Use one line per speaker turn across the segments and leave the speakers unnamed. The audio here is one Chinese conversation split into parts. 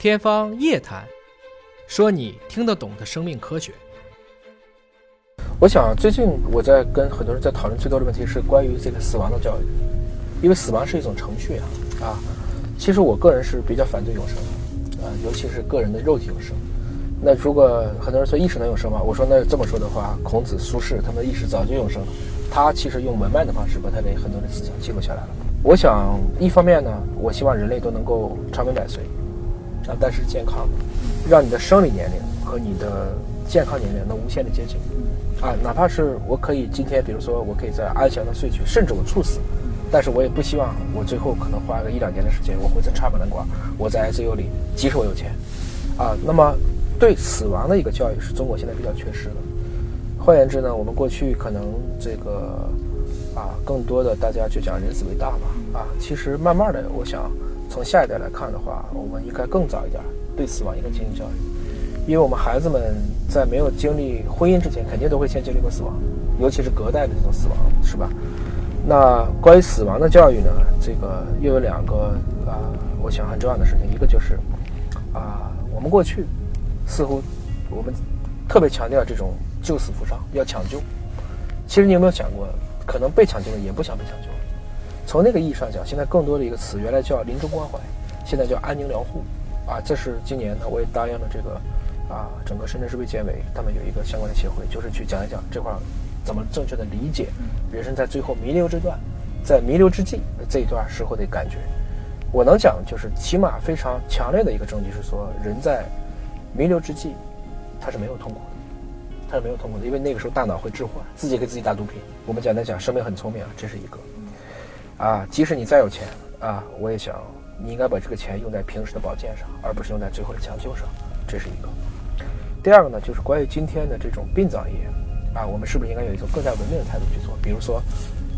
天方夜谭，说你听得懂的生命科学。
我想最近我在跟很多人在讨论最多的问题是关于这个死亡的教育，因为死亡是一种程序啊啊。其实我个人是比较反对永生的啊，尤其是个人的肉体永生。那如果很多人说意识能永生吗？我说那这么说的话，孔子、苏轼他们的意识早就永生了。他其实用文脉的方式把他的很多的思想记录下来了。我想一方面呢，我希望人类都能够长命百岁。啊，但是健康，让你的生理年龄和你的健康年龄能无限的接近，啊，哪怕是我可以今天，比如说我可以在安详的睡去，甚至我猝死，但是我也不希望我最后可能花个一两年的时间，我会在插管管，我在 ICU 里，即使我有钱，啊，那么对死亡的一个教育是中国现在比较缺失的。换言之呢，我们过去可能这个啊，更多的大家就讲人死为大嘛，啊，其实慢慢的，我想。从下一代来看的话，我们应该更早一点对死亡应该进行教育，因为我们孩子们在没有经历婚姻之前，肯定都会先经历过死亡，尤其是隔代的这种死亡，是吧？那关于死亡的教育呢，这个又有两个啊，我想很重要的事情，一个就是啊，我们过去似乎我们特别强调这种救死扶伤，要抢救。其实你有没有想过，可能被抢救的也不想被抢救。从那个意义上讲，现在更多的一个词，原来叫临终关怀，现在叫安宁疗护，啊，这是今年呢，我也答应了这个，啊，整个深圳市卫健委他们有一个相关的协会，就是去讲一讲这块怎么正确的理解人生在最后弥留之段，在弥留之际这一段时候的感觉。我能讲就是起码非常强烈的一个证据是说，人在弥留之际，他是没有痛苦的，他是没有痛苦的，因为那个时候大脑会置换，自己给自己打毒品。我们简单讲，生命很聪明啊，这是一个。啊，即使你再有钱啊，我也想你应该把这个钱用在平时的保健上，而不是用在最后的抢救上，这是一个。第二个呢，就是关于今天的这种殡葬业啊，我们是不是应该有一种更加文明的态度去做？比如说，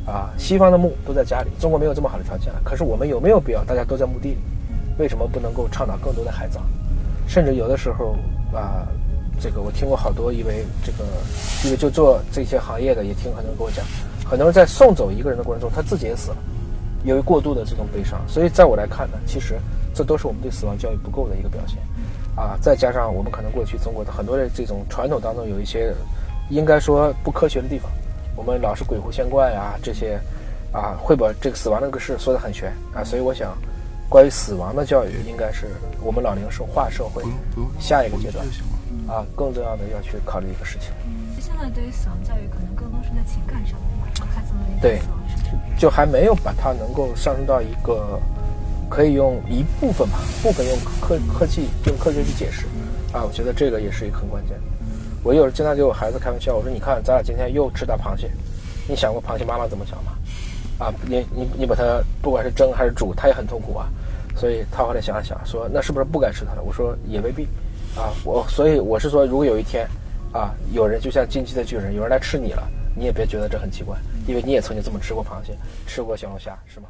啊，西方的墓都在家里，中国没有这么好的条件，可是我们有没有必要大家都在墓地里？为什么不能够倡导更多的海葬？甚至有的时候啊，这个我听过好多，因为这个，因为就做这些行业的，也听很多人跟我讲，很多人在送走一个人的过程中，他自己也死了。由于过度的这种悲伤，所以在我来看呢，其实这都是我们对死亡教育不够的一个表现，啊，再加上我们可能过去中国的很多的这种传统当中有一些，应该说不科学的地方，我们老是鬼狐仙怪啊这些，啊，会把这个死亡这个事说得很玄啊，所以我想，关于死亡的教育，应该是我们老龄化社会下一个阶段，啊，更重要的要去考虑一个事情。
现在对于死亡教育，可能更多是在情感上面，让孩子们理
解
死亡。
就还没有把它能够上升到一个可以用一部分吧，部分用科科技用科学去解释啊，我觉得这个也是一个很关键。我有时经常给我孩子开玩笑，我说你看咱俩今天又吃大螃蟹，你想过螃蟹妈妈怎么想吗？啊，你你你把它不管是蒸还是煮，它也很痛苦啊。所以他后来想了想，说那是不是不该吃它了？我说也未必啊。我所以我是说，如果有一天啊，有人就像进击的巨人，有人来吃你了。你也别觉得这很奇怪，因为你也曾经这么吃过螃蟹，吃过小龙虾，是吗？